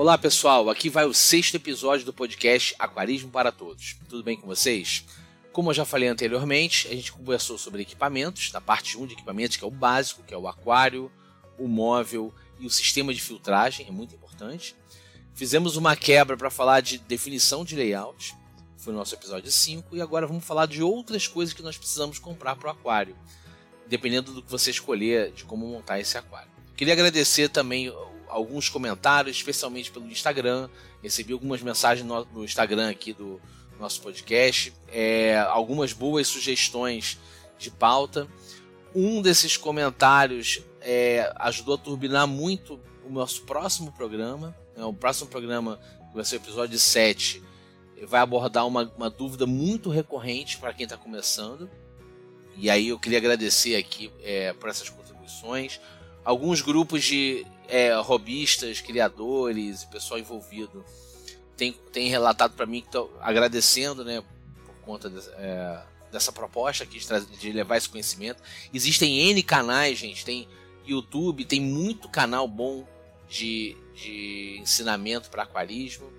Olá pessoal, aqui vai o sexto episódio do podcast Aquarismo para Todos. Tudo bem com vocês? Como eu já falei anteriormente, a gente conversou sobre equipamentos, na parte 1 de equipamentos, que é o básico, que é o aquário, o móvel e o sistema de filtragem, é muito importante. Fizemos uma quebra para falar de definição de layout, foi o nosso episódio 5, e agora vamos falar de outras coisas que nós precisamos comprar para o aquário, dependendo do que você escolher de como montar esse aquário. Queria agradecer também alguns comentários, especialmente pelo Instagram. Recebi algumas mensagens no, no Instagram aqui do nosso podcast, é, algumas boas sugestões de pauta. Um desses comentários é, ajudou a turbinar muito o nosso próximo programa. Né? O próximo programa, que vai ser o episódio 7, vai abordar uma, uma dúvida muito recorrente para quem está começando. E aí eu queria agradecer aqui é, por essas contribuições. Alguns grupos de é, robistas, criadores e pessoal envolvido tem, tem relatado para mim que estão agradecendo né, por conta de, é, dessa proposta aqui de, de, levar esse conhecimento. Existem N canais, gente, tem YouTube, tem muito canal bom de, de ensinamento para aquarismo.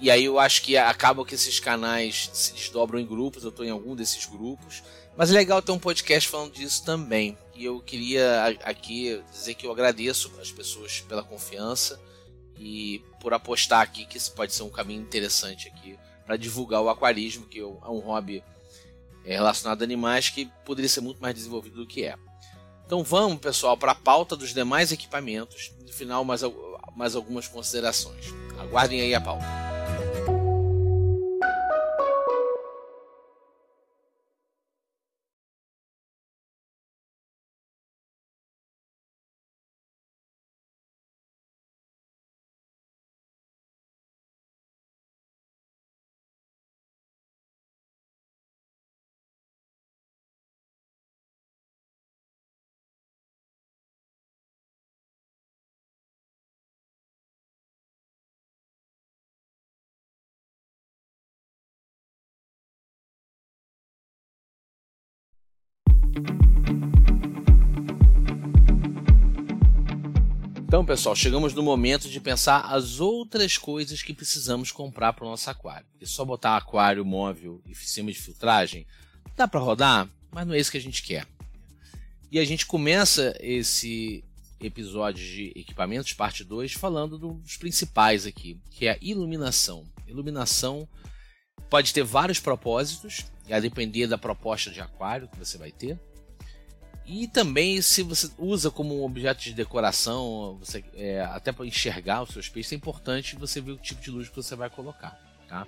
E aí eu acho que acaba que esses canais se desdobram em grupos, eu estou em algum desses grupos. Mas é legal ter um podcast falando disso também. E eu queria aqui dizer que eu agradeço as pessoas pela confiança e por apostar aqui que isso pode ser um caminho interessante aqui para divulgar o aquarismo, que é um hobby é, relacionado a animais que poderia ser muito mais desenvolvido do que é. Então vamos, pessoal, para a pauta dos demais equipamentos. No final, mais, mais algumas considerações. Aguardem aí a pauta. Então, pessoal, chegamos no momento de pensar as outras coisas que precisamos comprar para o nosso aquário. E só botar aquário móvel e sistema de filtragem dá para rodar, mas não é isso que a gente quer. E a gente começa esse episódio de equipamentos, parte 2, falando dos principais aqui, que é a iluminação. Iluminação pode ter vários propósitos, a depender da proposta de aquário que você vai ter. E também, se você usa como um objeto de decoração, você, é, até para enxergar os seus peixes, é importante você ver o tipo de luz que você vai colocar. Tá?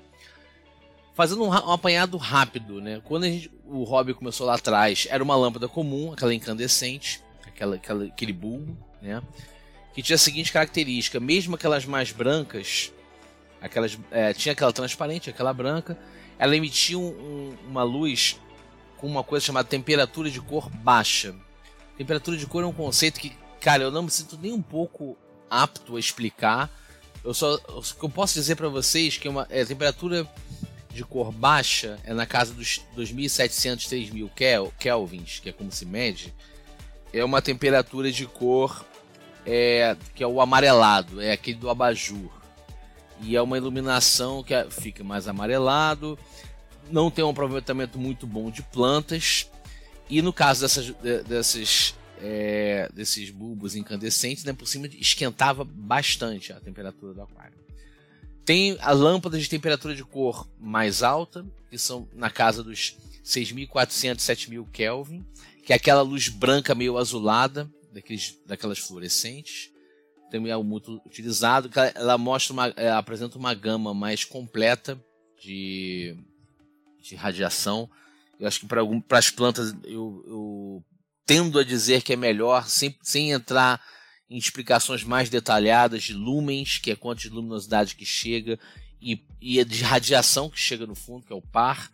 Fazendo um, um apanhado rápido, né? quando gente, o hobby começou lá atrás, era uma lâmpada comum, aquela incandescente, aquela, aquela, aquele bulbo, né? que tinha a seguinte característica: mesmo aquelas mais brancas, aquelas, é, tinha aquela transparente, aquela branca, ela emitia um, um, uma luz com uma coisa chamada temperatura de cor baixa. Temperatura de cor é um conceito que, cara, eu não me sinto nem um pouco apto a explicar. Eu só o que eu posso dizer para vocês que é uma é, temperatura de cor baixa é na casa dos 2700, 3000 kel, kelvins, que é como se mede. É uma temperatura de cor é, que é o amarelado, é aquele do abajur. E é uma iluminação que fica mais amarelado não tem um aproveitamento muito bom de plantas. E no caso dessas, desses, é, desses bulbos incandescentes, né, por cima esquentava bastante a temperatura do aquário. Tem a lâmpada de temperatura de cor mais alta, que são na casa dos 6.400, 7.000 Kelvin, que é aquela luz branca meio azulada, daqueles, daquelas fluorescentes. Também é muito utilizado, ela mostra uma, ela apresenta uma gama mais completa de de radiação. Eu acho que para as plantas eu, eu, tendo a dizer que é melhor, sem, sem entrar em explicações mais detalhadas de lumens, que é quanto de luminosidade que chega, e, e de radiação que chega no fundo, que é o par,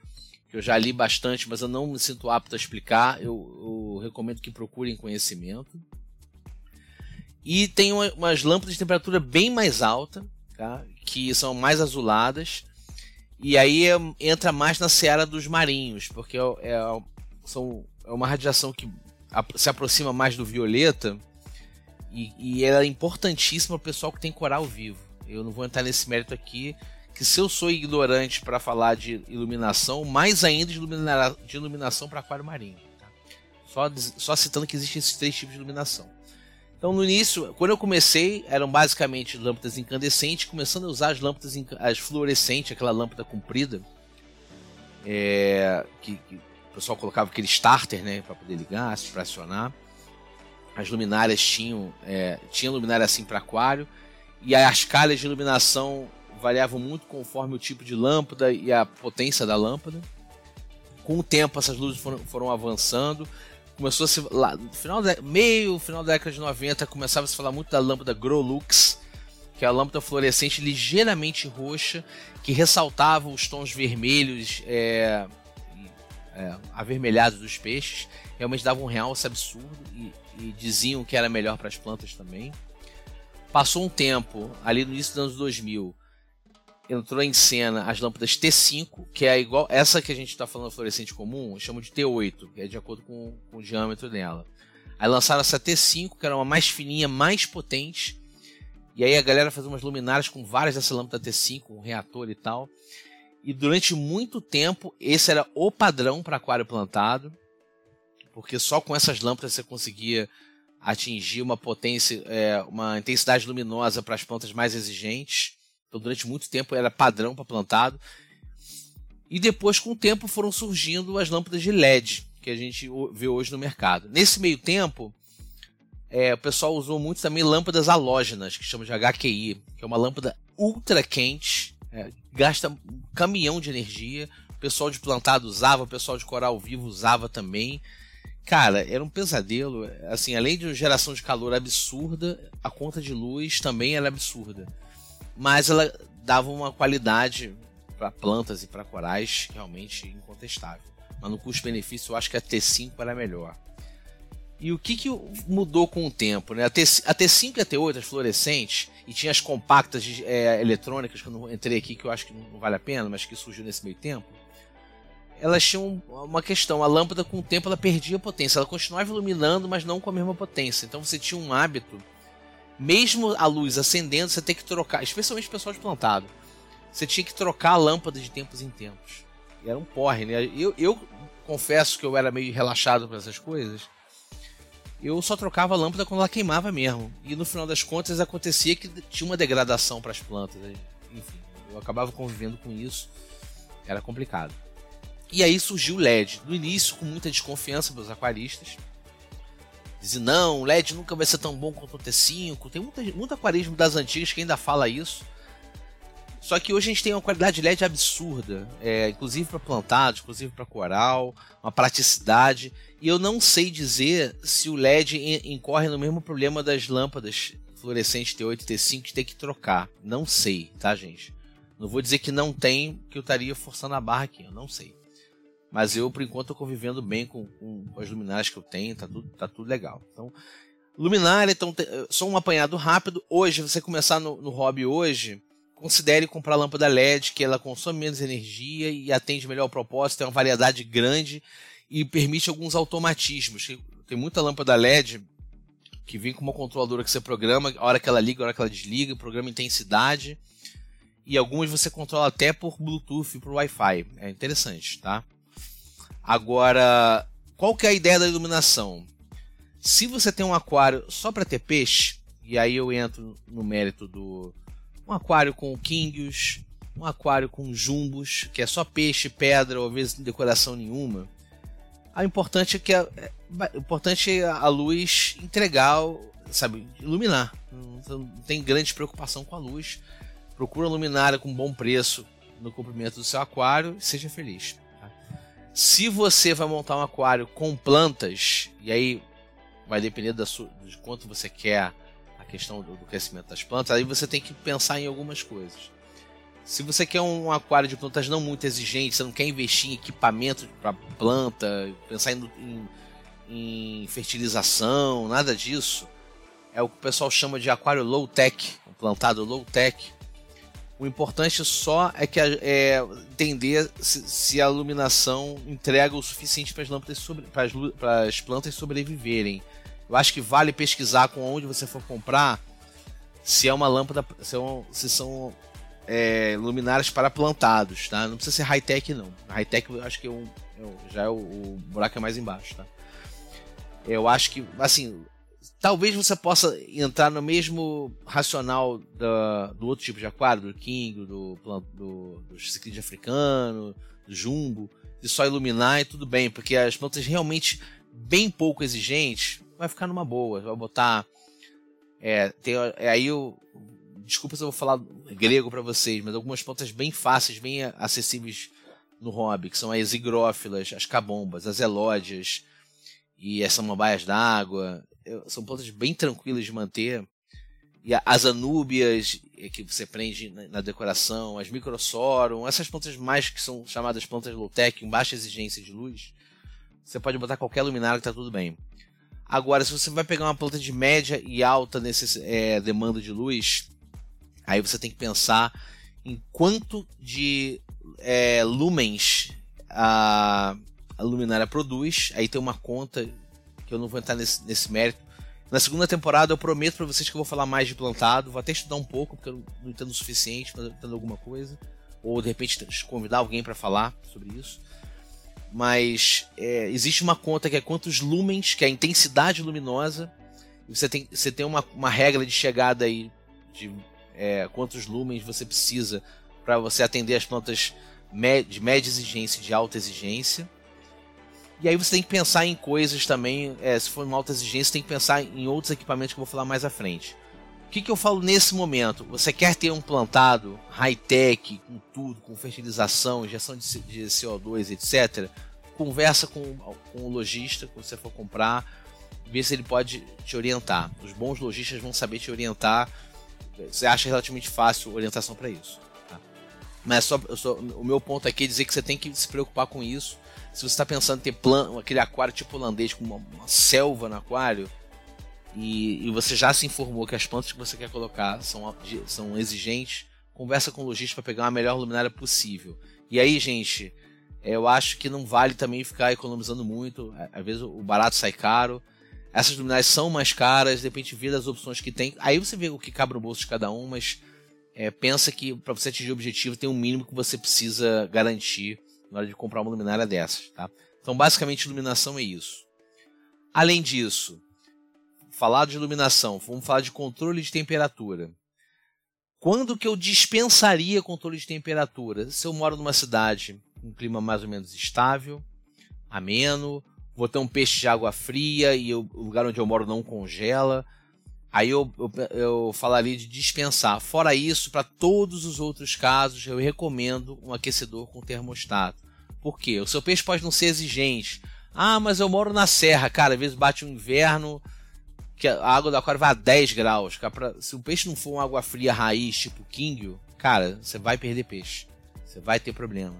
que eu já li bastante, mas eu não me sinto apto a explicar. Eu, eu recomendo que procurem conhecimento. E tem uma, umas lâmpadas de temperatura bem mais alta, tá? que são mais azuladas, e aí é, entra mais na seara dos marinhos, porque é, é, são, é uma radiação que se aproxima mais do violeta e, e ela é importantíssima para o pessoal que tem coral vivo. Eu não vou entrar nesse mérito aqui, que se eu sou ignorante para falar de iluminação, mais ainda de, de iluminação para aquário marinho. Tá? Só, só citando que existem esses três tipos de iluminação. Então, no início, quando eu comecei, eram basicamente lâmpadas incandescentes, começando a usar as lâmpadas as fluorescentes, aquela lâmpada comprida, é, que, que, o pessoal colocava aquele starter, né, para poder ligar, para acionar. As luminárias tinham, é, tinha luminária assim para aquário, e as calhas de iluminação variavam muito conforme o tipo de lâmpada e a potência da lâmpada. Com o tempo, essas luzes foram, foram avançando começou a se lá, final da, meio final da década de 90 começava a se falar muito da lâmpada Grolux, que é a lâmpada fluorescente ligeiramente roxa que ressaltava os tons vermelhos é, é, avermelhados dos peixes, realmente dava um realce absurdo e, e diziam que era melhor para as plantas também. Passou um tempo, ali no início dos anos 2000, entrou em cena as lâmpadas T5, que é igual essa que a gente está falando fluorescente comum, chama de T8, que é de acordo com, com, o diâmetro dela. Aí lançaram essa T5, que era uma mais fininha, mais potente. E aí a galera fazia umas luminárias com várias dessa lâmpada T5, um reator e tal. E durante muito tempo esse era o padrão para aquário plantado, porque só com essas lâmpadas você conseguia atingir uma potência, é, uma intensidade luminosa para as plantas mais exigentes. Então, durante muito tempo era padrão para plantado. E depois, com o tempo, foram surgindo as lâmpadas de LED que a gente vê hoje no mercado. Nesse meio tempo, é, o pessoal usou muito também lâmpadas halógenas, que chamam de HQI, que é uma lâmpada ultra quente, é, gasta um caminhão de energia. O pessoal de plantado usava, o pessoal de coral vivo usava também. Cara, era um pesadelo. Assim, além de uma geração de calor absurda, a conta de luz também era absurda mas ela dava uma qualidade para plantas e para corais realmente incontestável. Mas no custo-benefício eu acho que a T5 era melhor. E o que, que mudou com o tempo? Né? A, T, a T5 e a T8, as fluorescentes, e tinha as compactas é, eletrônicas, que eu não entrei aqui, que eu acho que não vale a pena, mas que surgiu nesse meio tempo. Elas tinham uma questão, a lâmpada com o tempo ela perdia potência, ela continuava iluminando, mas não com a mesma potência. Então você tinha um hábito mesmo a luz acendendo, você tem que trocar, especialmente o pessoal de plantado. Você tinha que trocar a lâmpada de tempos em tempos. E era um porre, né? Eu, eu confesso que eu era meio relaxado para essas coisas. Eu só trocava a lâmpada quando ela queimava mesmo. E no final das contas acontecia que tinha uma degradação para as plantas. Né? Enfim, eu acabava convivendo com isso. Era complicado. E aí surgiu o LED. No início, com muita desconfiança dos aquaristas dizem, não, o LED nunca vai ser tão bom quanto o T5. Tem muita, muito aquarismo das antigas que ainda fala isso. Só que hoje a gente tem uma qualidade de LED absurda, é, inclusive para plantados, inclusive para coral, uma praticidade. E eu não sei dizer se o LED incorre no mesmo problema das lâmpadas fluorescentes T8 e T5 de ter que trocar. Não sei, tá, gente? Não vou dizer que não tem, que eu estaria forçando a barra aqui, eu não sei. Mas eu, por enquanto, estou convivendo bem com, com, as luminárias que eu tenho, tá tudo, tá tudo legal. Então, luminária, então, só um apanhado rápido. Hoje, você começar no, no hobby hoje, considere comprar lâmpada LED, que ela consome menos energia e atende melhor ao propósito, tem uma variedade grande e permite alguns automatismos. Tem muita lâmpada LED que vem com uma controladora que você programa, a hora que ela liga, a hora que ela desliga, programa intensidade. E algumas você controla até por Bluetooth, por Wi-Fi. É interessante, tá? Agora, qual que é a ideia da iluminação? Se você tem um aquário só para ter peixe, e aí eu entro no mérito do um aquário com kingios, um aquário com jumbos, que é só peixe, pedra, ou às vezes decoração nenhuma. O importante é que a, é, importante é a luz entregar, sabe, iluminar. Não, não tem grande preocupação com a luz. Procura luminária com bom preço no comprimento do seu aquário e seja feliz. Se você vai montar um aquário com plantas, e aí vai depender da sua, de quanto você quer a questão do, do crescimento das plantas, aí você tem que pensar em algumas coisas. Se você quer um aquário de plantas não muito exigente, você não quer investir em equipamento para planta, pensar em, em, em, fertilização, nada disso, é o que o pessoal chama de aquário low tech, um plantado low tech. O importante só é que é entender se, se, a iluminação entrega o suficiente para as lâmpadas sobre, para, as, as plantas sobreviverem. Eu acho que vale pesquisar com onde você for comprar se é uma lâmpada, se, é se são é, luminárias para plantados, tá? Não precisa ser high-tech, não. High-tech eu acho que é é já é o, o buraco é mais embaixo, tá? Eu acho que, assim, talvez você possa entrar no mesmo racional da, do outro tipo de aquário, do King, do, do, do ciclide africano, do jumbo, de só iluminar e tudo bem, porque as plantas realmente bem pouco exigentes vai ficar numa boa. Vai botar. É, tem, é, aí eu. Desculpa se eu vou falar grego para vocês, mas algumas plantas bem fáceis, bem acessíveis no hobby, que são as higrófilas, as cabombas, as elódias e as samambaias d'água. São plantas bem tranquilas de manter. E as anúbias, é, que você prende na decoração, as microsorum, essas plantas mais que são chamadas plantas low-tech, com baixa exigência de luz, você pode botar qualquer luminária que tá tudo bem. Agora, se você vai pegar uma planta de média e alta necess... é, demanda de luz, aí você tem que pensar em quanto de é, lumens a, a luminária produz. Aí tem uma conta que eu não vou entrar nesse, nesse mérito. Na segunda temporada eu prometo para vocês que eu vou falar mais de plantado. Vou até estudar um pouco, porque eu não entendo o suficiente, eu entendo alguma coisa. Ou de repente convidar alguém para falar sobre isso. Mas é, existe uma conta que é quantos lumens, que é a intensidade luminosa. Você tem, você tem uma, uma regra de chegada aí de é, quantos lumens você precisa para você atender as plantas de média exigência e de alta exigência. E aí você tem que pensar em coisas também, é, se for uma alta exigência, tem que pensar em outros equipamentos que eu vou falar mais à frente. O que, que eu falo nesse momento? Você quer ter um plantado high-tech, com tudo, com fertilização, injeção de, de CO2, etc. Conversa com, com o lojista quando você for comprar, vê se ele pode te orientar. Os bons lojistas vão saber te orientar. Você acha relativamente fácil orientação para isso. Tá? Mas só, só, o meu ponto aqui é dizer que você tem que se preocupar com isso se você está pensando em ter plan, aquele aquário tipo holandês com uma, uma selva no aquário e, e, você já se informou que as plantas que você quer colocar são, são exigentes, conversa com o lojista para pegar a melhor luminária possível. E aí, gente, eu acho que não vale também ficar economizando muito. Às vezes o barato sai caro. Essas luminárias são mais caras, de repente das opções que tem. Aí você vê o que cabe no bolso de cada um, mas é, pensa que para você atingir o objetivo tem um mínimo que você precisa garantir na hora de comprar uma luminária dessas. Tá? Então, basicamente, iluminação é isso. Além disso, falar de iluminação, vamos falar de controle de temperatura. Quando que eu dispensaria controle de temperatura? Se eu moro numa cidade com um clima mais ou menos estável, ameno, vou ter um peixe de água fria e eu, o lugar onde eu moro não congela, aí eu, eu, eu falaria de dispensar. Fora isso, para todos os outros casos, eu recomendo um aquecedor com termostato. Por quê? O seu peixe pode não ser exigente. Ah, mas eu moro na serra, cara. Às vezes bate um inverno que a água do aquário vai a 10 graus. Se o peixe não for uma água fria raiz, tipo King, cara, você vai perder peixe. Você vai ter problema.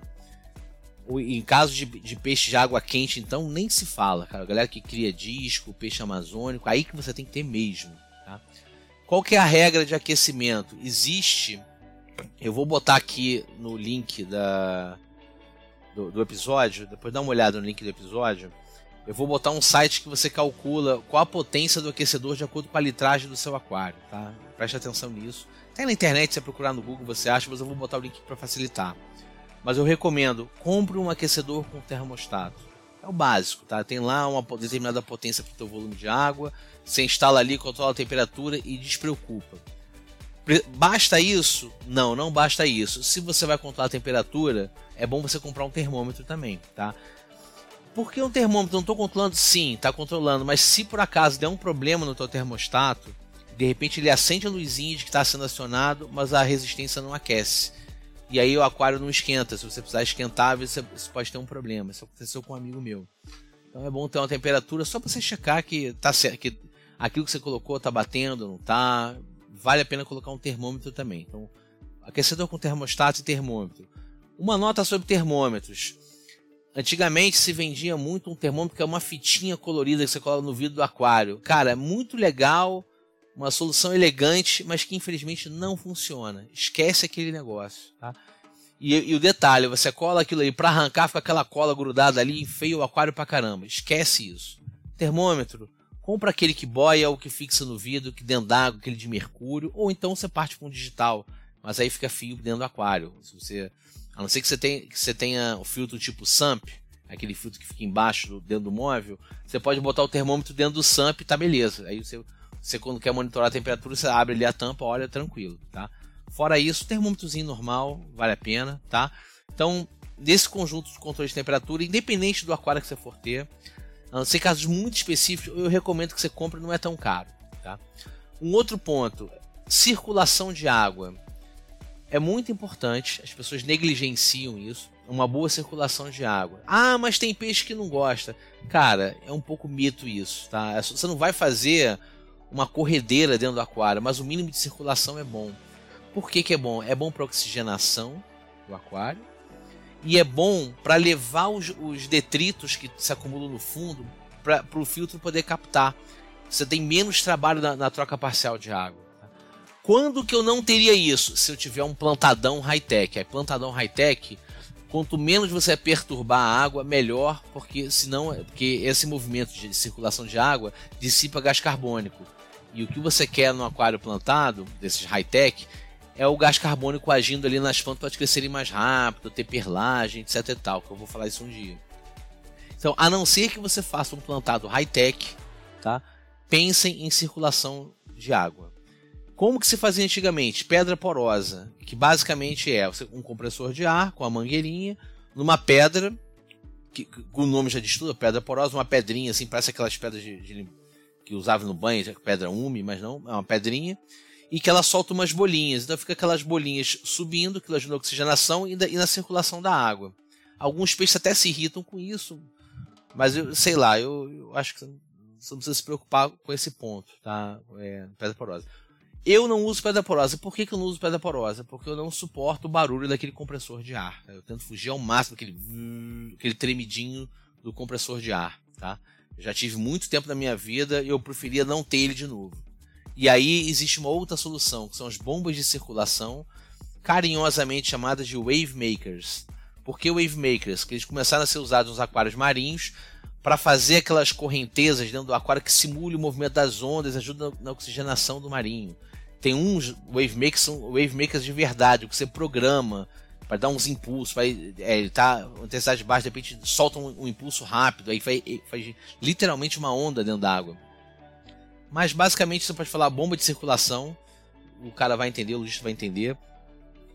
Em caso de, de, peixe de água quente, então, nem se fala, cara. A galera que cria disco, peixe amazônico, aí que você tem que ter mesmo. Tá? Qual que é a regra de aquecimento? Existe. Eu vou botar aqui no link da, do, do episódio, depois dá uma olhada no link do episódio, eu vou botar um site que você calcula qual a potência do aquecedor de acordo com a litragem do seu aquário, tá? Preste atenção nisso. Tem na internet, se você procurar no Google, você acha, mas eu vou botar o link para facilitar. Mas eu recomendo, compre um aquecedor com termostato. É o básico, tá? Tem lá uma determinada potência para o seu volume de água, você instala ali, controla a temperatura e despreocupa. Basta isso? Não, não basta isso. Se você vai controlar a temperatura, é bom você comprar um termômetro também, tá? Por que um termômetro? Não estou controlando? Sim, está controlando, mas se por acaso der um problema no teu termostato, de repente ele acende a luzinha de que está sendo acionado, mas a resistência não aquece. E aí o aquário não esquenta. Se você precisar esquentar, você, você pode ter um problema. Isso aconteceu com um amigo meu. Então é bom ter uma temperatura só para você checar que tá certo, que aquilo que você colocou está batendo, não está vale a pena colocar um termômetro também. Então, aquecedor com termostato e termômetro. Uma nota sobre termômetros. Antigamente se vendia muito um termômetro que é uma fitinha colorida que você coloca no vidro do aquário. Cara, é muito legal, uma solução elegante, mas que infelizmente não funciona. Esquece aquele negócio, tá? E, e o detalhe, você cola aquilo aí para arrancar, fica aquela cola grudada ali, enfeia o aquário pra caramba. Esquece isso. Termômetro, compra aquele que boia ou que fixa no vidro, que dentro d'água, aquele de mercúrio, ou então você parte com um digital, mas aí fica fio dentro do aquário. Se você, a não ser que você, tenha, que você tenha o filtro tipo SAMP, aquele filtro que fica embaixo dentro do móvel, você pode botar o termômetro dentro do SAMP e tá beleza. Aí você, você quando quer monitorar a temperatura, você abre ali a tampa, olha tranquilo, tá? Fora isso, termômetrozinho normal, vale a pena, tá? Então, nesse conjunto de controle de temperatura, independente do aquário que você for ter, a não ser casos muito específicos, eu recomendo que você compre, não é tão caro, tá? Um outro ponto, circulação de água. É muito importante, as pessoas negligenciam isso, uma boa circulação de água. Ah, mas tem peixe que não gosta. Cara, é um pouco mito isso, tá? É você não vai fazer uma corredeira dentro do aquário, mas o mínimo de circulação é bom. Por que, que é bom? É bom para oxigenação do aquário e é bom para levar os, os, detritos que se acumulam no fundo para o filtro poder captar. Você tem menos trabalho na, na troca parcial de água. Quando que eu não teria isso? Se eu tiver um plantadão high-tech. Aí, plantadão high-tech, quanto menos você perturbar a água, melhor, porque senão, porque esse movimento de circulação de água dissipa gás carbônico. E o que você quer no aquário plantado, desses high-tech, é o gás carbônico agindo ali nas plantas crescerem mais rápido, ter perlagem, etc e tal, que eu vou falar isso um dia. Então, a não ser que você faça um plantado high-tech, tá? Pensem em circulação de água. Como que se fazia antigamente? Pedra porosa, que basicamente é um compressor de ar com a mangueirinha numa pedra, que, o nome já diz tudo, pedra porosa, uma pedrinha assim, parece aquelas pedras de, de, que usava no banho, pedra úmida, mas não, é uma pedrinha e que ela solta umas bolinhas. Então fica aquelas bolinhas subindo, que ajuda na oxigenação e, e na circulação da água. Alguns peixes até se irritam com isso, mas eu sei lá, eu, eu acho que você não precisa se preocupar com esse ponto, tá? É, pedra porosa. Eu não uso pedra porosa. Por que, que eu não uso pedra porosa? Porque eu não suporto o barulho daquele compressor de ar. Tá? Eu tento fugir ao máximo daquele aquele tremidinho do compressor de ar, tá? Já tive muito tempo na minha vida e eu preferia não ter ele de novo. E aí existe uma outra solução, que são as bombas de circulação, carinhosamente chamadas de wave makers. Por que wave makers? Que eles começaram a ser usados nos aquários marinhos para fazer aquelas correntezas dentro do aquário que simule o movimento das ondas, ajuda na oxigenação do marinho. Tem uns wave makers são wave makers de verdade, que você programa para dar uns impulsos, vai, é, ele tá intensidade baixa, de repente solta um, um impulso rápido, aí faz, faz literalmente uma onda dentro da água. Mas basicamente você pode falar bomba de circulação, o cara vai entender, o logista vai entender.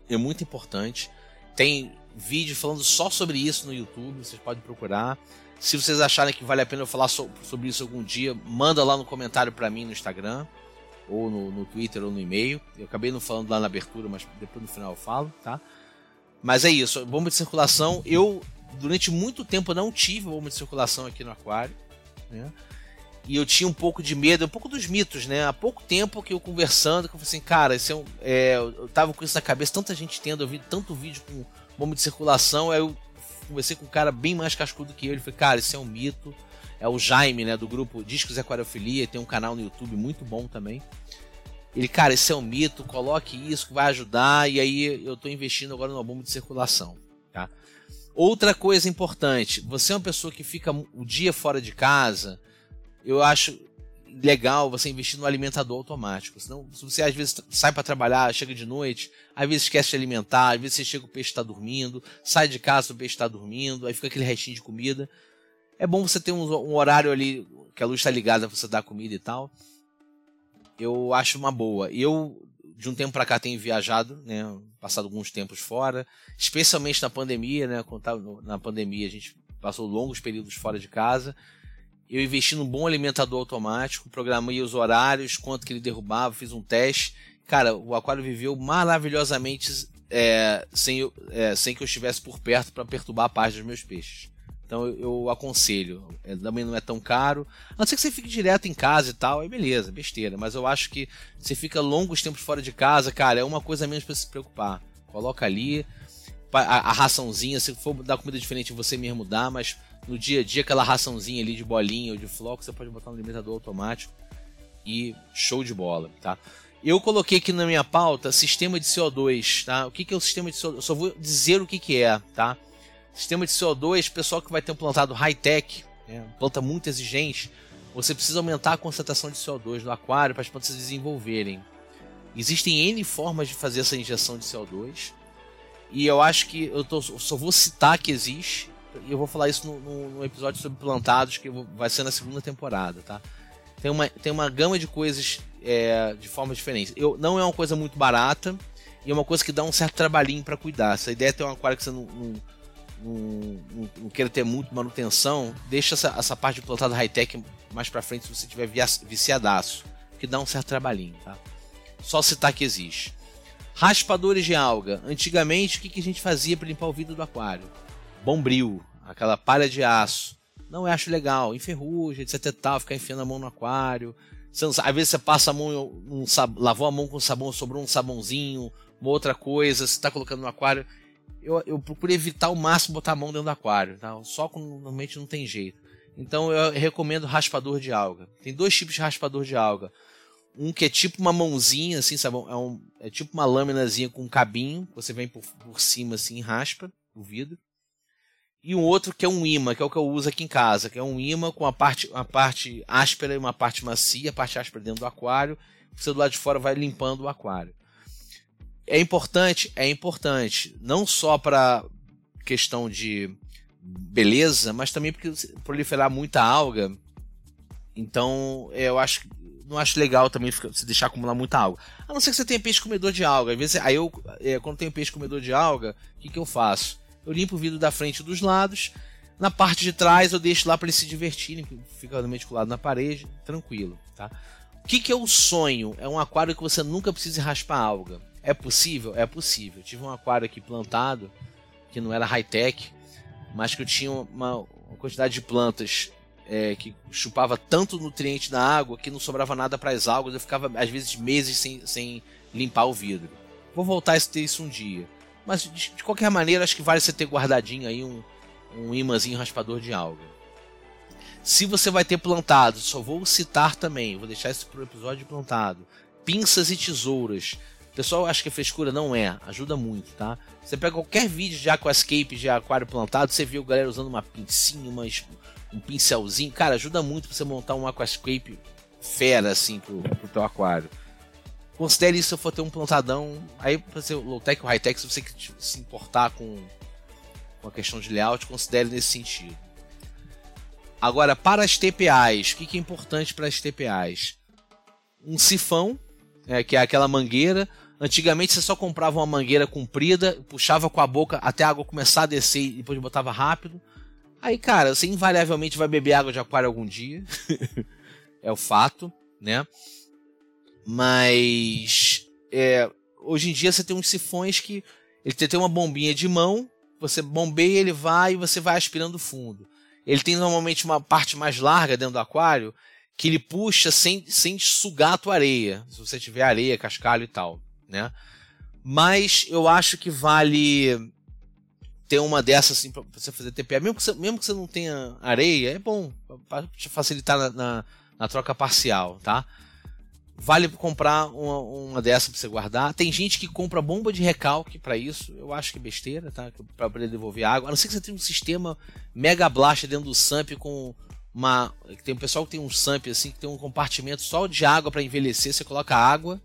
É muito importante. Tem vídeo falando só sobre isso no YouTube, vocês podem procurar. Se vocês acharem que vale a pena eu falar sobre isso algum dia, manda lá no comentário para mim no Instagram, ou no, no, Twitter, ou no e-mail. Eu acabei não falando lá na abertura, mas depois no final eu falo, tá? Mas é isso, bomba de circulação. Eu, durante muito tempo, não tive bomba de circulação aqui no aquário. Né? E eu tinha um pouco de medo, um pouco dos mitos, né? Há pouco tempo que eu conversando, que eu falei assim, cara, esse é, um, é eu tava com isso na cabeça, tanta gente tendo, eu vi tanto vídeo com bomba de circulação, aí eu conversei com um cara bem mais cascudo que eu, ele falou, cara, isso é um mito. É o Jaime, né, do grupo Discos Aquariofilia, tem um canal no YouTube muito bom também. Ele, cara, isso é um mito, coloque isso que vai ajudar, e aí eu tô investindo agora numa bomba de circulação, tá? Outra coisa importante, você é uma pessoa que fica o dia fora de casa, eu acho legal você investir no alimentador automático. Senão, se você às vezes sai para trabalhar, chega de noite, às vezes esquece de alimentar, às vezes você chega o peixe está dormindo, sai de casa o peixe está dormindo, aí fica aquele restinho de comida. É bom você ter um, um horário ali que a luz está ligada para você dar comida e tal. Eu acho uma boa. Eu de um tempo para cá tenho viajado, né, passado alguns tempos fora, especialmente na pandemia, né, na pandemia a gente passou longos períodos fora de casa eu investi num bom alimentador automático, programei os horários, quanto que ele derrubava, fiz um teste. Cara, o aquário viveu maravilhosamente é, sem, é, sem que eu estivesse por perto para perturbar a paz dos meus peixes. Então eu, aconselho. É, também não é tão caro. A não ser que você fique direto em casa e tal, aí beleza, besteira. Mas eu acho que você fica longos tempos fora de casa, cara, é uma coisa menos para se preocupar. Coloca ali a, a raçãozinha, se for dar comida diferente, você mesmo dá, mas no dia a dia, aquela raçãozinha ali de bolinha ou de floco, você pode botar no alimentador automático e show de bola, tá? Eu coloquei aqui na minha pauta sistema de CO2, tá? O que, que é o sistema de CO2? Eu só vou dizer o que, que é, tá? Sistema de CO2, pessoal que vai ter um plantado high-tech, né? planta muito exigente, você precisa aumentar a concentração de CO2 no aquário para as plantas se desenvolverem. Existem N formas de fazer essa injeção de CO2. E eu acho que eu, tô, eu só vou citar que existe. E eu vou falar isso no, no, no episódio sobre plantados, que vai ser na segunda temporada, tá? Tem uma, tem uma gama de coisas é, de formas diferentes. Eu, não é uma coisa muito barata e é uma coisa que dá um certo trabalhinho para cuidar. Se a ideia é ter um aquário que você não, não, não, queira ter muito manutenção, deixa essa, essa parte de plantado high-tech mais para frente se você tiver viciadaço, que dá um certo trabalhinho, tá? Só citar que existe. Raspadores de alga. Antigamente, o que, que a gente fazia para limpar o vidro do aquário? Bombril, aquela palha de aço. Não eu acho legal, enferruja, etc tal, ficar enfiando a mão no aquário. Você não, às vezes você passa a mão, um, lavou a mão com sabão, sobrou um sabãozinho, uma outra coisa, você está colocando no aquário. Eu, eu procuro evitar ao máximo botar a mão dentro do aquário, tá? só quando normalmente não tem jeito. Então eu recomendo raspador de alga. Tem dois tipos de raspador de alga. Um que é tipo uma mãozinha, assim, sabe? É, um, é tipo uma lâminazinha com um cabinho. Você vem por, por cima, assim, e raspa o vidro. E um outro que é um imã, que é o que eu uso aqui em casa, que é um imã com a parte, uma parte áspera e uma parte macia, a parte áspera dentro do aquário. Você do lado de fora vai limpando o aquário. É importante? É importante. Não só para questão de beleza, mas também porque proliferar muita alga. Então, eu acho não acho legal também se deixar acumular muita alga. A não ser que você tenha peixe comedor de alga. Às vezes, aí eu, é, quando tenho peixe comedor de alga, o que, que eu faço? Eu limpo o vidro da frente e dos lados. Na parte de trás eu deixo lá para eles se divertirem, fica colado na parede, tranquilo, tá? O que, que é o sonho? É um aquário que você nunca precisa raspar alga. É possível? É possível. Eu tive um aquário aqui plantado, que não era high-tech, mas que eu tinha uma, uma quantidade de plantas é, que chupava tanto nutriente da água que não sobrava nada para as algas. Eu ficava, às vezes, meses sem, sem limpar o vidro. Vou voltar a ter isso um dia. Mas, de, de qualquer maneira, acho que vale você ter guardadinho aí um, um imãzinho raspador de alga. Se você vai ter plantado, só vou citar também, vou deixar isso para o episódio de plantado. Pinças e tesouras pessoal acha que é frescura, não é. Ajuda muito, tá? Você pega qualquer vídeo de aquascape de aquário plantado, você viu galera usando uma pincinha, uma, um pincelzinho. Cara, ajuda muito pra você montar um aquascape fera, assim, pro, pro teu aquário. Considere isso se for ter um plantadão. Aí, pra ser low-tech ou high-tech, se você se importar com, com a questão de layout, considere nesse sentido. Agora, para as TPAs, o que, que é importante para as TPAs? Um sifão, é, que é aquela mangueira, Antigamente você só comprava uma mangueira comprida, puxava com a boca até a água começar a descer e depois botava rápido. Aí, cara, você invariavelmente vai beber água de aquário algum dia. é o fato, né? Mas é, hoje em dia você tem uns sifões que ele tem uma bombinha de mão, você bombeia, ele vai e você vai aspirando fundo. Ele tem normalmente uma parte mais larga dentro do aquário que ele puxa sem, sem sugar a tua areia. Se você tiver areia, cascalho e tal né? Mas eu acho que vale ter uma dessas assim para você fazer TPA, mesmo que você, mesmo que você não tenha areia, é bom para te facilitar na, na, na, troca parcial, tá? Vale comprar uma, uma dessa para você guardar. Tem gente que compra bomba de recalque para isso. Eu acho que é besteira, tá? Para poder devolver água. A não ser que você tenha um sistema mega blast dentro do SAMP com uma. Tem um pessoal que tem um SAMP assim, que tem um compartimento só de água para envelhecer. Você coloca água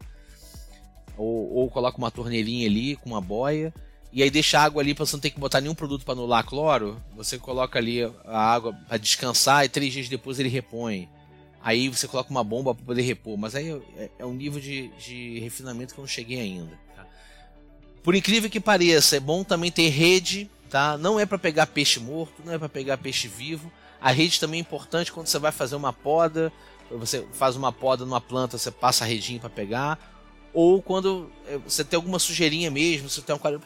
ou, ou coloca uma torneirinha ali com uma boia. E aí deixa a água ali para você não ter que botar nenhum produto para anular cloro. Você coloca ali a água para descansar e três dias depois ele repõe. Aí você coloca uma bomba para poder repor. Mas aí é, é, um nível de, de refinamento que eu não cheguei ainda. Tá? Por incrível que pareça, é bom também ter rede. Tá? Não é para pegar peixe morto, não é para pegar peixe vivo. A rede também é importante quando você vai fazer uma poda. Você faz uma poda numa planta, você passa a redinha para pegar ou quando é, você tem alguma sujeirinha mesmo, você tem um quadro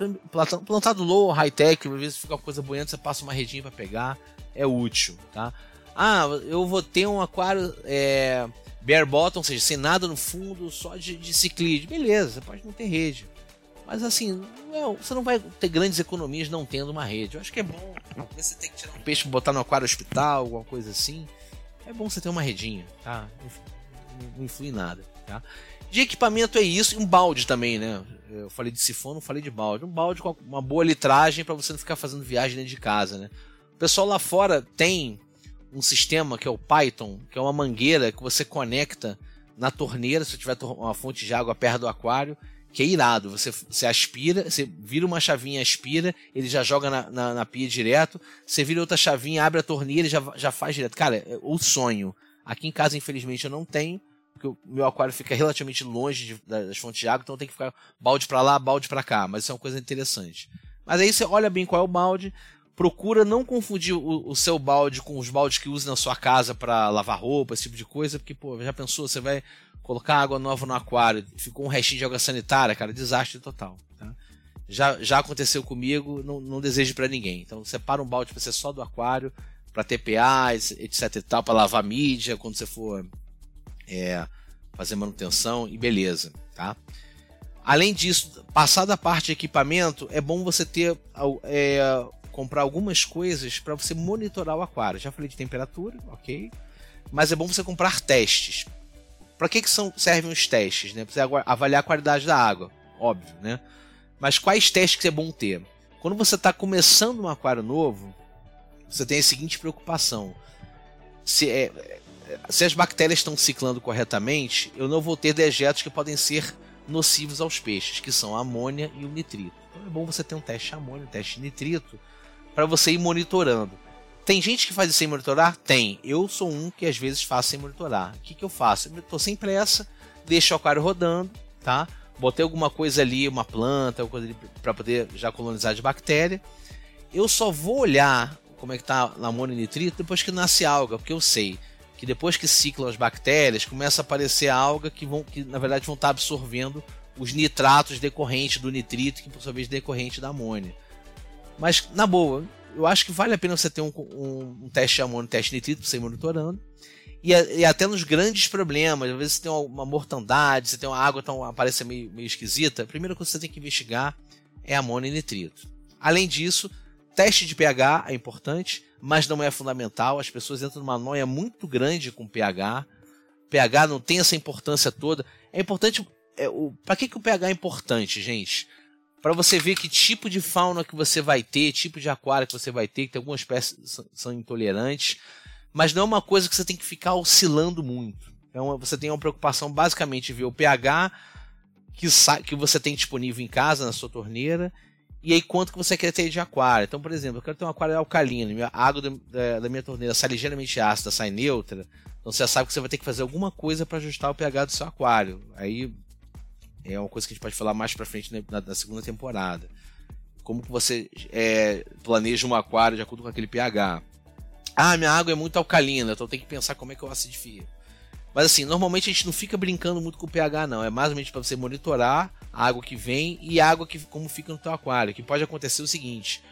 plantado low, high tech, às vezes fica uma coisa boiando, você passa uma redinha para pegar, é útil, tá? Ah, eu vou ter um aquário é, bare bottom, ou seja, sem nada no fundo, só de, de ciclide. Beleza, você pode não ter rede. Mas assim, não, você não vai ter grandes economias não tendo uma rede. Eu acho que é bom. Você tem que tirar um peixe botar no aquário hospital, alguma coisa assim. É bom você ter uma redinha, tá? Não, não influi nada, tá? De equipamento é isso, e um balde também, né? Eu falei de sifão, não falei de balde. Um balde com uma boa litragem para você não ficar fazendo viagem dentro de casa, né? O pessoal lá fora tem um sistema que é o Python, que é uma mangueira que você conecta na torneira, se tiver uma fonte de água perto do aquário, que é irado. Você, você aspira, você vira uma chavinha, aspira, ele já joga na, na, na pia direto. Você vira outra chavinha, abre a torneira e já, já faz direto. Cara, é o sonho. Aqui em casa, infelizmente, eu não tenho, porque o meu aquário fica relativamente longe de, das fontes de água, então tem que ficar balde para lá, balde para cá. Mas isso é uma coisa interessante. Mas aí você olha bem qual é o balde, procura não confundir o, o, seu balde com os baldes que usa na sua casa para lavar roupa, esse tipo de coisa, porque, pô, já pensou, você vai colocar água nova no aquário, ficou um restinho de água sanitária, cara, desastre total. Tá? Já, já aconteceu comigo, não, não desejo para ninguém. Então, separa um balde para ser só do aquário, para TPA, etc e tal, para lavar mídia, quando você for é, fazer manutenção e beleza, tá? Além disso, passada a parte de equipamento, é bom você ter é, comprar algumas coisas para você monitorar o aquário. Já falei de temperatura, ok? Mas é bom você comprar testes. Para que, que são, servem os testes? Né? Para você avaliar a qualidade da água, óbvio, né? Mas quais testes que é bom ter? Quando você está começando um aquário novo, você tem a seguinte preocupação: se, é, se as bactérias estão ciclando corretamente, eu não vou ter dejetos que podem ser nocivos aos peixes, que são a amônia e o nitrito. Então é bom você ter um teste de amônia, um teste de nitrito, para você ir monitorando. Tem gente que faz isso sem monitorar? Tem. Eu sou um que às vezes faço sem monitorar. O que, que eu faço? Eu estou sem pressa, deixo o aquário rodando, tá? Botei alguma coisa ali, uma planta, para poder já colonizar de bactéria. Eu só vou olhar como é que tá a amônia e nitrito depois que nasce alga, porque eu sei que depois que ciclam as bactérias, começa a aparecer alga que vão que na verdade vão estar tá absorvendo os nitratos decorrentes do nitrito, que por sua vez decorrente da amônia. Mas, na boa, eu acho que vale a pena você ter um, um, um teste de amônia, um teste de nitrito para você ir monitorando. E, e, até nos grandes problemas, às vezes você tem uma, mortandade, você tem uma água tão aparece meio, meio esquisita, a primeira coisa que você tem que investigar é amônia e nitrito. Além disso, teste de pH é importante, mas não é fundamental. As pessoas entram numa noia muito grande com pH. pH não tem essa importância toda. É importante. É, Para que, que o pH é importante, gente? para você ver que tipo de fauna que você vai ter, tipo de aquário que você vai ter, que tem algumas espécies que são intolerantes, mas não é uma coisa que você tem que ficar oscilando muito. Então você tem uma preocupação basicamente ver o pH que, que você tem disponível em casa, na sua torneira, e aí quanto que você quer ter de aquário. Então, por exemplo, eu quero ter um aquário alcalino, a água da, da minha torneira sai ligeiramente ácida, sai neutra, então você sabe que você vai ter que fazer alguma coisa para ajustar o pH do seu aquário. Aí é uma coisa que a gente pode falar mais pra frente na, na segunda temporada. Como que você é, planeja um aquário de acordo com aquele pH. Ah, minha água é muito alcalina, então tem que pensar como é que eu acidifico. Mas assim, normalmente a gente não fica brincando muito com o pH, não. É mais ou menos para você monitorar a água que vem e a água que como fica no teu aquário. Que pode acontecer o seguinte: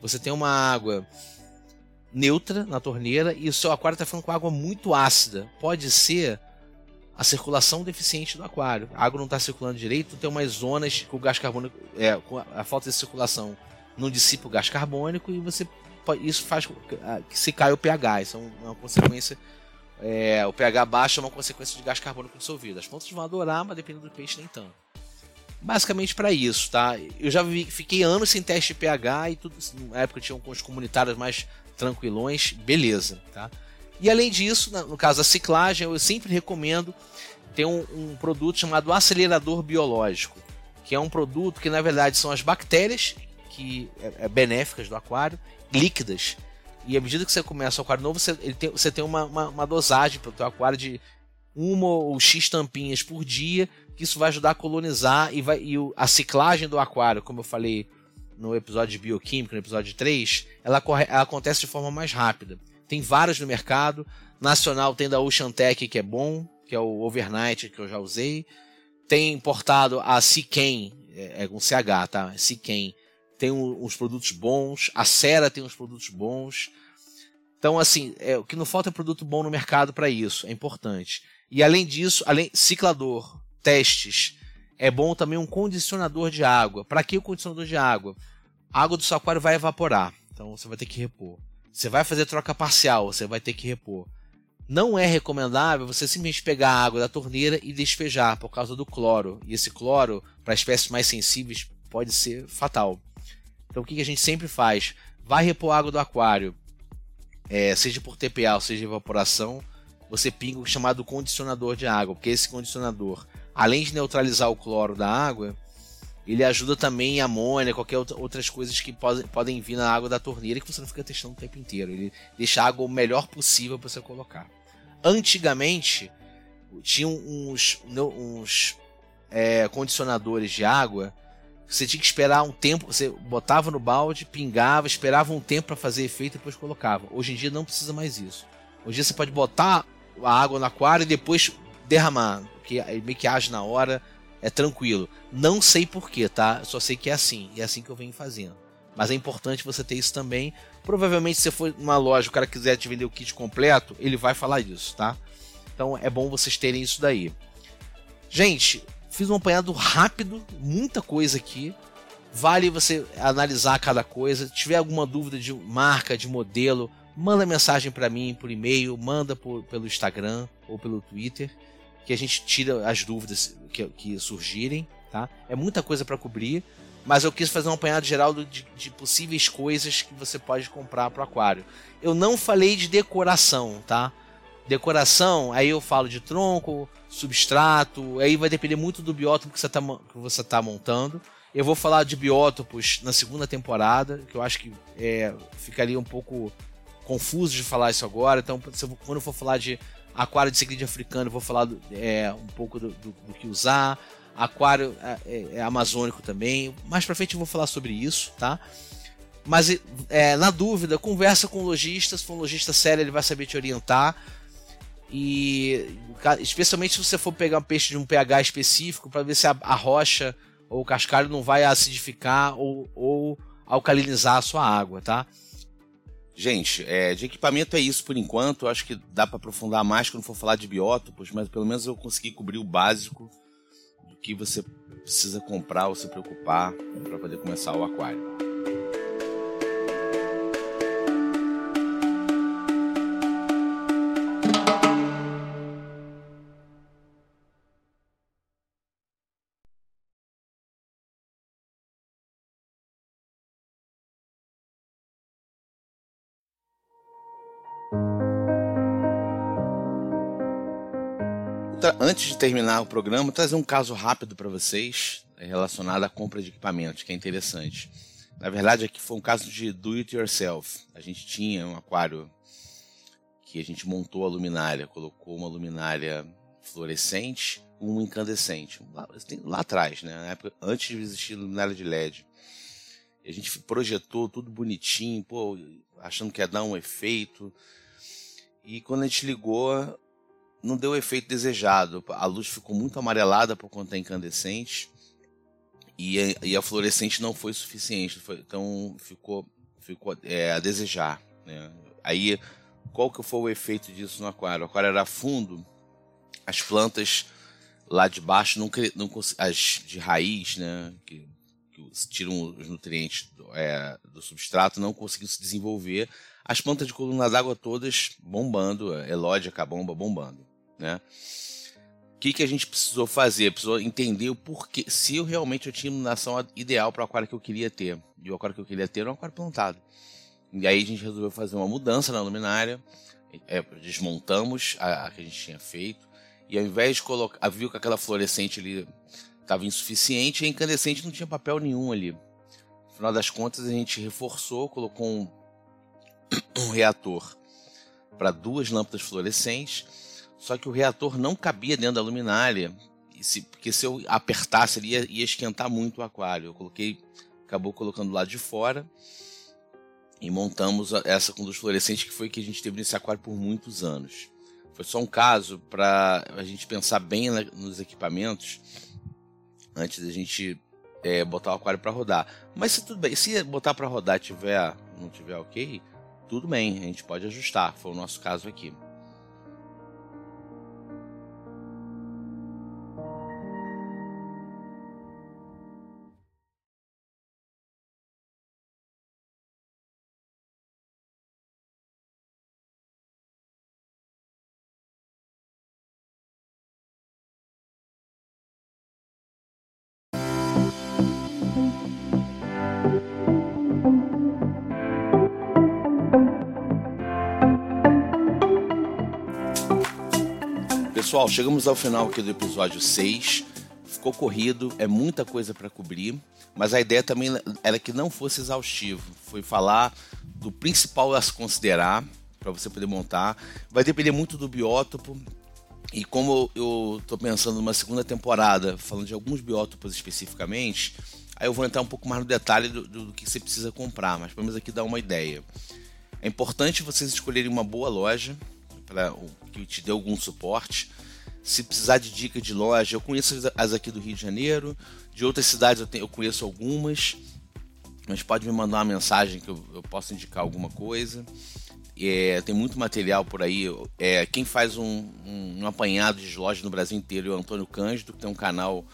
você tem uma água neutra na torneira e o seu aquário está ficando com água muito ácida. Pode ser a circulação deficiente do aquário. A água não está circulando direito, tem umas zonas com o gás carbônico, é, com a falta de circulação não dissipa o gás carbônico e você isso faz que se cai o pH. Isso é uma consequência. É, o pH baixo é uma consequência de gás carbônico dissolvido. As plantas vão adorar, mas dependendo do peixe nem tanto. Basicamente para isso, tá? Eu já vi, fiquei anos sem teste de pH e tudo. Na época tinham com os comunitários mais tranquilões, beleza, tá? E além disso, no caso da ciclagem, eu sempre recomendo ter um, um produto chamado acelerador biológico, que é um produto que na verdade são as bactérias que é, é benéficas do aquário, líquidas. E à medida que você começa o aquário novo, você, tem, você tem uma, uma, uma dosagem para o seu aquário de uma ou X tampinhas por dia, que isso vai ajudar a colonizar e, vai, e a ciclagem do aquário, como eu falei no episódio de bioquímica, no episódio 3, ela, corre, ela acontece de forma mais rápida. Tem vários no mercado. Nacional tem da Ocean Tech, que é bom, que é o Overnight, que eu já usei. Tem importado a Siken, é, é com CH, tá? Siken. Tem uns produtos bons. A Sera tem uns produtos bons. Então, assim, é, o que não falta é produto bom no mercado para isso. É importante. E além disso, além ciclador, testes, é bom também um condicionador de água. Para que o condicionador de água? A água do seu aquário vai evaporar. Então você vai ter que repor. Você vai fazer troca parcial, você vai ter que repor. Não é recomendável você simplesmente pegar a água da torneira e despejar por causa do cloro. E esse cloro, para espécies mais sensíveis, pode ser fatal. Então o que a gente sempre faz? Vai repor água do aquário é, seja por TPA ou seja evaporação, você pinga o chamado condicionador de água, porque esse condicionador, além de neutralizar o cloro da água, ele ajuda também a amônia, qualquer outra, outras coisas que podem, vir na água da torneira que você não fica testando o tempo inteiro. Ele deixa a água o melhor possível para você colocar. Antigamente, tinha uns, uns é, condicionadores de água você tinha que esperar um tempo, você botava no balde, pingava, esperava um tempo para fazer efeito e depois colocava. Hoje em dia não precisa mais isso. Hoje em dia você pode botar a água no aquário e depois derramar, que meio que age na hora, é tranquilo. Não sei porquê, tá? Eu só sei que é assim, e é assim que eu venho fazendo. Mas é importante você ter isso também. Provavelmente, se você for numa loja, o cara quiser te vender o kit completo, ele vai falar isso, tá? Então é bom vocês terem isso daí. Gente, fiz um apanhado rápido, muita coisa aqui. Vale você analisar cada coisa. Se tiver alguma dúvida de marca, de modelo, manda mensagem para mim por e-mail, manda por, pelo Instagram ou pelo Twitter que a gente tira as dúvidas que, que surgirem, tá? É muita coisa para cobrir, mas eu quis fazer um apanhado geral de, de possíveis coisas que você pode comprar para o aquário. Eu não falei de decoração, tá? Decoração, aí eu falo de tronco, substrato, aí vai depender muito do biótopo que você está que você tá montando. Eu vou falar de biótopos na segunda temporada, que eu acho que é, ficaria um pouco confuso de falar isso agora. Então, quando eu for falar de aquário de segredo africano, vou falar é, um pouco do, do, do, que usar. Aquário é, é, é, amazônico também. Mais pra frente eu vou falar sobre isso, tá? Mas é, na dúvida, conversa com o lojista. Se for um lojista sério, ele vai saber te orientar. E especialmente se você for pegar um peixe de um pH específico, para ver se a, a, rocha ou o cascalho não vai acidificar ou, ou alcalinizar a sua água, tá? Gente, é, de equipamento é isso por enquanto. Eu acho que dá para aprofundar mais quando for falar de biótopos, mas pelo menos eu consegui cobrir o básico do que você precisa comprar ou se preocupar para poder começar o aquário. Antes de terminar o programa, trazer um caso rápido para vocês é, relacionado à compra de equipamentos, que é interessante. Na verdade, aqui foi um caso de do it yourself. A gente tinha um aquário que a gente montou a luminária, colocou uma luminária fluorescente, uma incandescente, lá, lá atrás, né? Na época, antes de existir luminária de LED. A gente projetou tudo bonitinho, pô, achando que ia dar um efeito. E quando a gente ligou, não deu o efeito desejado. A luz ficou muito amarelada por conta da incandescente e a, e a fluorescente não foi suficiente. Foi, então ficou, ficou é, a desejar. Né? Aí, qual que foi o efeito disso no aquário? O aquário era fundo, as plantas lá de baixo, não, não as de raiz, né, que, que tiram os nutrientes do, é, do substrato, não conseguiam se desenvolver. As plantas de coluna d'água todas bombando, Elódia, Cabomba bombando né? O que, que a gente precisou fazer? Precisou entender o porquê, se eu realmente eu tinha iluminação ideal para o aquário que eu queria ter. E o aquário que eu queria ter era um aquário plantado. E aí a gente resolveu fazer uma mudança na luminária, é, desmontamos a, a, que a gente tinha feito, e ao invés de colocar, viu que aquela fluorescente ali estava insuficiente, e a incandescente não tinha papel nenhum ali. No final das contas, a gente reforçou, colocou um, um reator para duas lâmpadas fluorescentes só que o reator não cabia dentro da luminária, se, porque se eu apertasse ele ia, ia, esquentar muito o aquário. Eu coloquei, acabou colocando lá de fora e montamos essa com luz fluorescente que foi que a gente teve nesse aquário por muitos anos. Foi só um caso para a gente pensar bem nos equipamentos antes da gente é, botar o aquário para rodar. Mas se tudo bem, se botar para rodar tiver não tiver ok, tudo bem, a gente pode ajustar. Foi o nosso caso aqui. Pessoal, chegamos ao final aqui do episódio 6. Ficou corrido, é muita coisa para cobrir, mas a ideia também era que não fosse exaustivo. Foi falar do principal a se considerar para você poder montar. Vai depender muito do biótopo. E como eu estou pensando numa segunda temporada, falando de alguns biótopos especificamente, aí eu vou entrar um pouco mais no detalhe do, do, que você precisa comprar, mas vamos aqui dar uma ideia. É importante vocês escolherem uma boa loja para que te dê algum suporte. Se precisar de dica de loja, eu conheço as aqui do Rio de Janeiro, de outras cidades eu, tenho, eu conheço algumas, mas pode me mandar uma mensagem que eu, eu posso indicar alguma coisa. É, tem muito material por aí. É, quem faz um, um, um, apanhado de lojas no Brasil inteiro é o Antônio Cândido, que tem um canal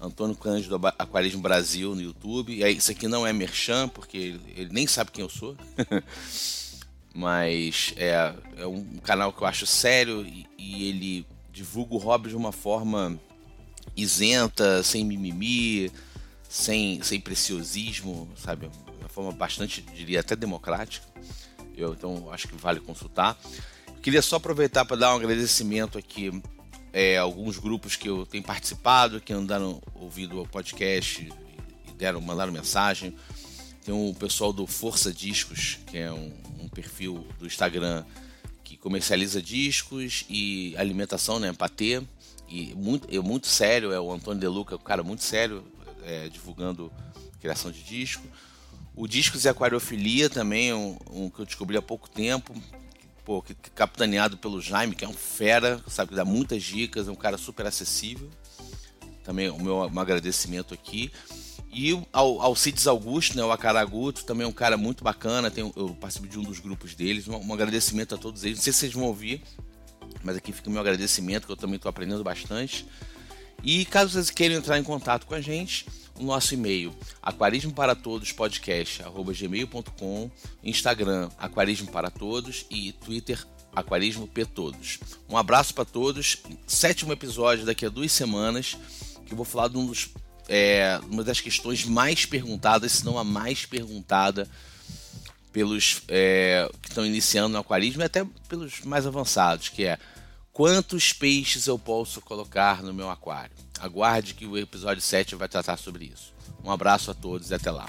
Antônio Cândido Aquarismo Brasil no YouTube. E aí, isso aqui não é merchan, porque ele, ele nem sabe quem eu sou. Mas é, é, um canal que eu acho sério e, e ele divulga o hobby de uma forma isenta, sem mimimi, sem, sem preciosismo, sabe? Uma forma bastante, diria, até democrática. Eu, então acho que vale consultar. Queria só aproveitar para dar um agradecimento aqui é, a alguns grupos que eu tenho participado, que andaram ouvindo o podcast e deram, mandaram mensagem. Tem o pessoal do Força Discos, que é um, um perfil do Instagram que comercializa discos e alimentação, né, patê. E muito, é muito sério, é o Antônio De Luca, um cara muito sério, é, divulgando criação de disco. O Discos e Aquariofilia também, um, um, que eu descobri há pouco tempo, pô, que, que, capitaneado pelo Jaime, que é um fera, sabe, que dá muitas dicas, é um cara super acessível. Também o meu um agradecimento aqui. E ao Alcides Augusto, né, o Acaraguto, também é um cara muito bacana, tem, eu participo de um dos grupos deles. Um, um agradecimento a todos eles. Não sei se vocês vão ouvir, mas aqui fica o meu agradecimento, que eu também estou aprendendo bastante. E caso vocês queiram entrar em contato com a gente, o nosso e-mail aquarismo para todos podcast@gmail.com, Instagram aquarismo para todos e Twitter aquarismo p todos. Um abraço para todos. Sétimo episódio daqui a duas semanas que eu vou falar de um dos, é, uma das questões mais perguntadas, se não a mais perguntada pelos é, que estão iniciando no aquarismo e até pelos mais avançados, que é quantos peixes eu posso colocar no meu aquário? Aguarde que o episódio 7 vai tratar sobre isso. Um abraço a todos e até lá.